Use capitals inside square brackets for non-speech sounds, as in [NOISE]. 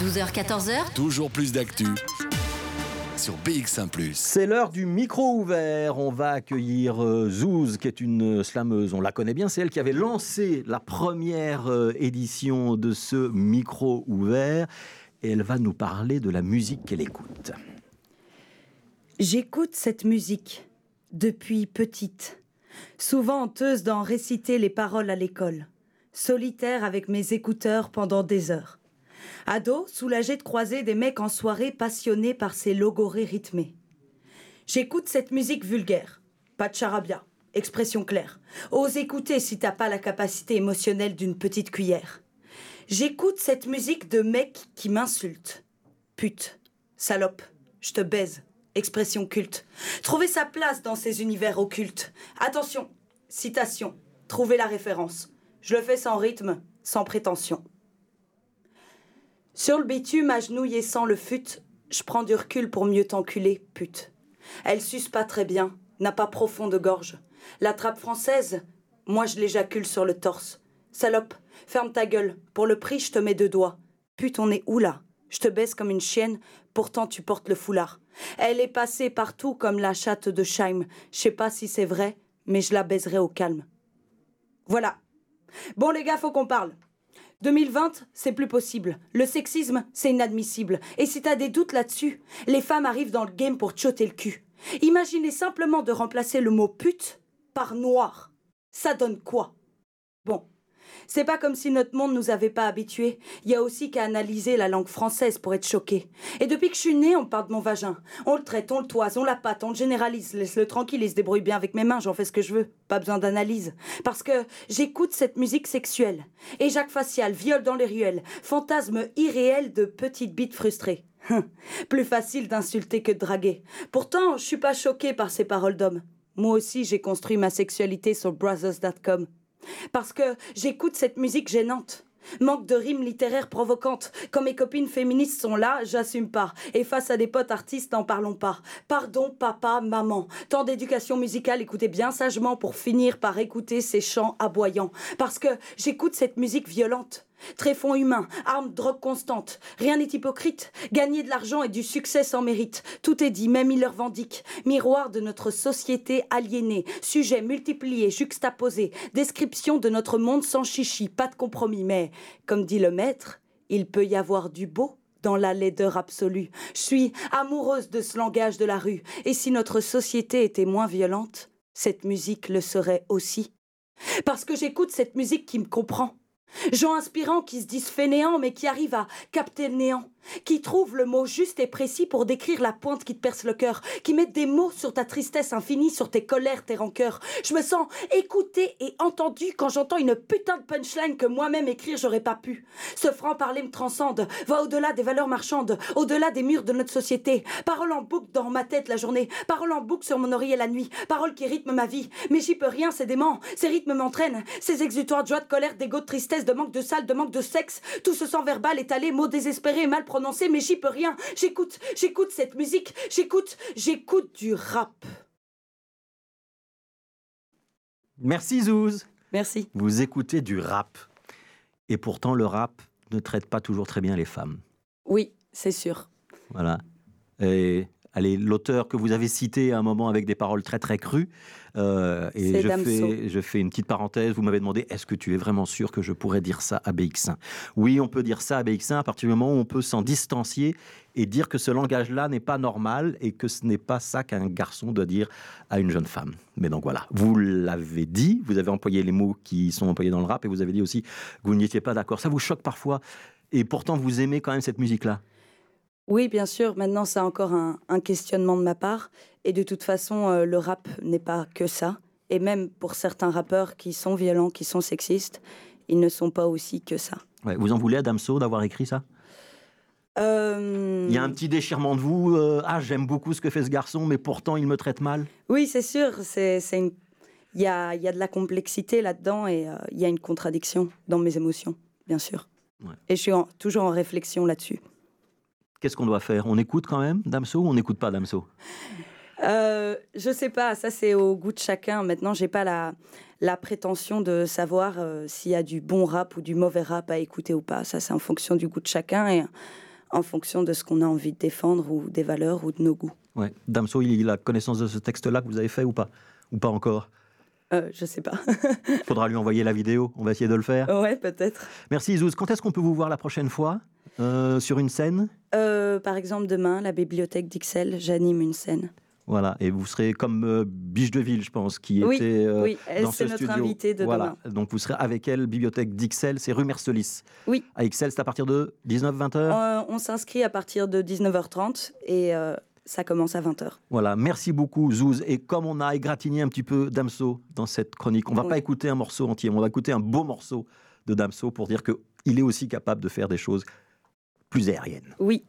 12h-14h, Toujours plus d'actu sur BX1 ⁇ C'est l'heure du micro ouvert. On va accueillir euh, Zouz, qui est une slameuse. On la connaît bien. C'est elle qui avait lancé la première euh, édition de ce micro ouvert. Et elle va nous parler de la musique qu'elle écoute. J'écoute cette musique depuis petite, souvent honteuse d'en réciter les paroles à l'école, solitaire avec mes écouteurs pendant des heures. Ado, soulagé de croiser des mecs en soirée passionnés par ces logorées rythmées. J'écoute cette musique vulgaire, pas de charabia, expression claire. Ose écouter si t'as pas la capacité émotionnelle d'une petite cuillère. J'écoute cette musique de mecs qui m'insultent. Pute, salope, je te baise, expression culte. Trouver sa place dans ces univers occultes. Attention, citation, trouver la référence. Je le fais sans rythme, sans prétention. Sur le bitume, agenouillé sans le fut, je prends du recul pour mieux t'enculer, pute. Elle suce pas très bien, n'a pas profond gorge. La trappe française, moi je l'éjacule sur le torse. Salope, ferme ta gueule, pour le prix je te mets deux doigts. Pute, on est où là? Je te baisse comme une chienne, pourtant tu portes le foulard. Elle est passée partout comme la chatte de Scheim. Je sais pas si c'est vrai, mais je la baiserai au calme. Voilà. Bon les gars, faut qu'on parle. 2020, c'est plus possible. Le sexisme, c'est inadmissible. Et si t'as des doutes là-dessus, les femmes arrivent dans le game pour te choter le cul. Imaginez simplement de remplacer le mot pute par noir. Ça donne quoi? Bon. C'est pas comme si notre monde nous avait pas habitués. Il y a aussi qu'à analyser la langue française pour être choqué. Et depuis que je suis née, on parle de mon vagin. On le traite, on le toise, on la pâte, on le généralise. Laisse-le tranquille, il se débrouille bien avec mes mains, j'en fais ce que je veux. Pas besoin d'analyse. Parce que j'écoute cette musique sexuelle. Et Jacques Facial, viol dans les ruelles, fantasme irréel de petites bites frustrées. Hum, Plus facile d'insulter que de draguer. Pourtant, je suis pas choquée par ces paroles d'hommes. Moi aussi, j'ai construit ma sexualité sur brothers.com. Parce que j'écoute cette musique gênante. Manque de rimes littéraires provocantes. Quand mes copines féministes sont là, j'assume pas. Et face à des potes artistes, n'en parlons pas. Pardon, papa, maman. Tant d'éducation musicale, écoutez bien sagement pour finir par écouter ces chants aboyants. Parce que j'écoute cette musique violente. Tréfonds humain, armes, drogue constante. Rien n'est hypocrite. Gagner de l'argent et du succès sans mérite. Tout est dit, même il le revendique. Miroir de notre société aliénée. Sujets multipliés, juxtaposés. Description de notre monde sans chichi. Pas de compromis. Mais, comme dit le maître, il peut y avoir du beau dans la laideur absolue. Je suis amoureuse de ce langage de la rue. Et si notre société était moins violente, cette musique le serait aussi. Parce que j'écoute cette musique qui me comprend. Gens inspirants qui se disent fainéants mais qui arrivent à capter le néant, qui trouvent le mot juste et précis pour décrire la pointe qui te perce le cœur, qui mettent des mots sur ta tristesse infinie, sur tes colères, tes rancœurs. Je me sens écoutée et entendue quand j'entends une putain de punchline que moi-même écrire j'aurais pas pu. Ce franc-parler me transcende, va au-delà des valeurs marchandes, au-delà des murs de notre société. Parole en boucle dans ma tête la journée, parole en boucle sur mon oreiller la nuit, parole qui rythme ma vie. Mais j'y peux rien, c'est dément. Ces rythmes m'entraînent, ces exutoires de joie, de colère, d'égo, de tristesse, de manque de salle, de manque de sexe. Tout ce sang verbal étalé, mots désespérés mal mais j'y peux rien. J'écoute, j'écoute cette musique, j'écoute, j'écoute du rap. Merci Zouz. Merci. Vous écoutez du rap. Et pourtant, le rap ne traite pas toujours très bien les femmes. Oui, c'est sûr. Voilà. Et allez, l'auteur que vous avez cité à un moment avec des paroles très très crues. euh, et je fais, je fais une petite parenthèse. Vous m'avez demandé est-ce que tu es vraiment sûr que je pourrais dire ça à BX1 Oui, on peut dire ça à BX1 à partir du moment où on peut s'en distancier et dire que ce langage-là n'est pas normal et que ce n'est pas ça qu'un garçon doit dire à une jeune femme. Mais donc voilà, vous l'avez dit, vous avez employé les mots qui sont employés dans le rap et vous avez dit aussi que vous n'y étiez pas d'accord. Ça vous choque parfois et pourtant vous aimez quand même cette musique-là? Oui, bien sûr. Maintenant, c'est encore un, un questionnement de ma part. Et de toute façon, euh, le rap n'est pas que ça. Et même pour certains rappeurs qui sont violents, qui sont sexistes, ils ne sont pas aussi que ça. Ouais, vous en voulez à Damso d'avoir écrit ça? Euh, Il y a un petit déchirement de vous. euh, ah, j'aime beaucoup ce que fait ce garçon, mais pourtant il me traite mal. Oui, c'est sûr. C'est, une... il, y a, il y a de la complexité là-dedans et il y a une contradiction dans mes émotions, bien sûr. Ouais. Et je suis en- toujours en réflexion là-dessus. Qu'est-ce qu'on doit faire? On écoute quand même Damso ou on n'écoute pas Damso? Euh, je sais pas, ça c'est au goût de chacun. Maintenant, j'ai pas la, la prétention de savoir euh, s'il y a du bon rap ou du mauvais rap à écouter ou pas. Ça, c'est en fonction du goût de chacun. Et en fonction de ce qu'on a envie de défendre ou des valeurs ou de nos goûts. Ouais. Damso, il a connaissance de ce texte-là que vous avez fait ou pas? Ou pas encore? Euh, Je sais pas. [LAUGHS] Faudra lui envoyer la vidéo, on va essayer de le faire. Ouais, peut-être. Merci Zouz. Quand est-ce qu'on peut vous voir la prochaine fois euh, Sur une scène? Euh, Par exemple, demain, la bibliothèque d'Ixelles, j'anime une scène. Voilà, et vous serez comme euh, Biche de Ville, je pense, qui oui, était euh, oui, dans ce c'est notre studio. invitée de voilà. demain. Donc vous serez avec elle, bibliothèque d'Ixelles, c'est rue Mercelis. Oui. À Ixelles, c'est à partir de 19-20 heures? Euh, on s'inscrit à partir de 19h30 et ça commence à 20h. Voilà, merci beaucoup Zouz. Et comme on a égratigné un petit peu Damso dans cette chronique, on va Oui. pas écouter un morceau entier, on va écouter un beau morceau de Damso pour dire qu'il est aussi capable de faire des choses plus aériennes. Oui,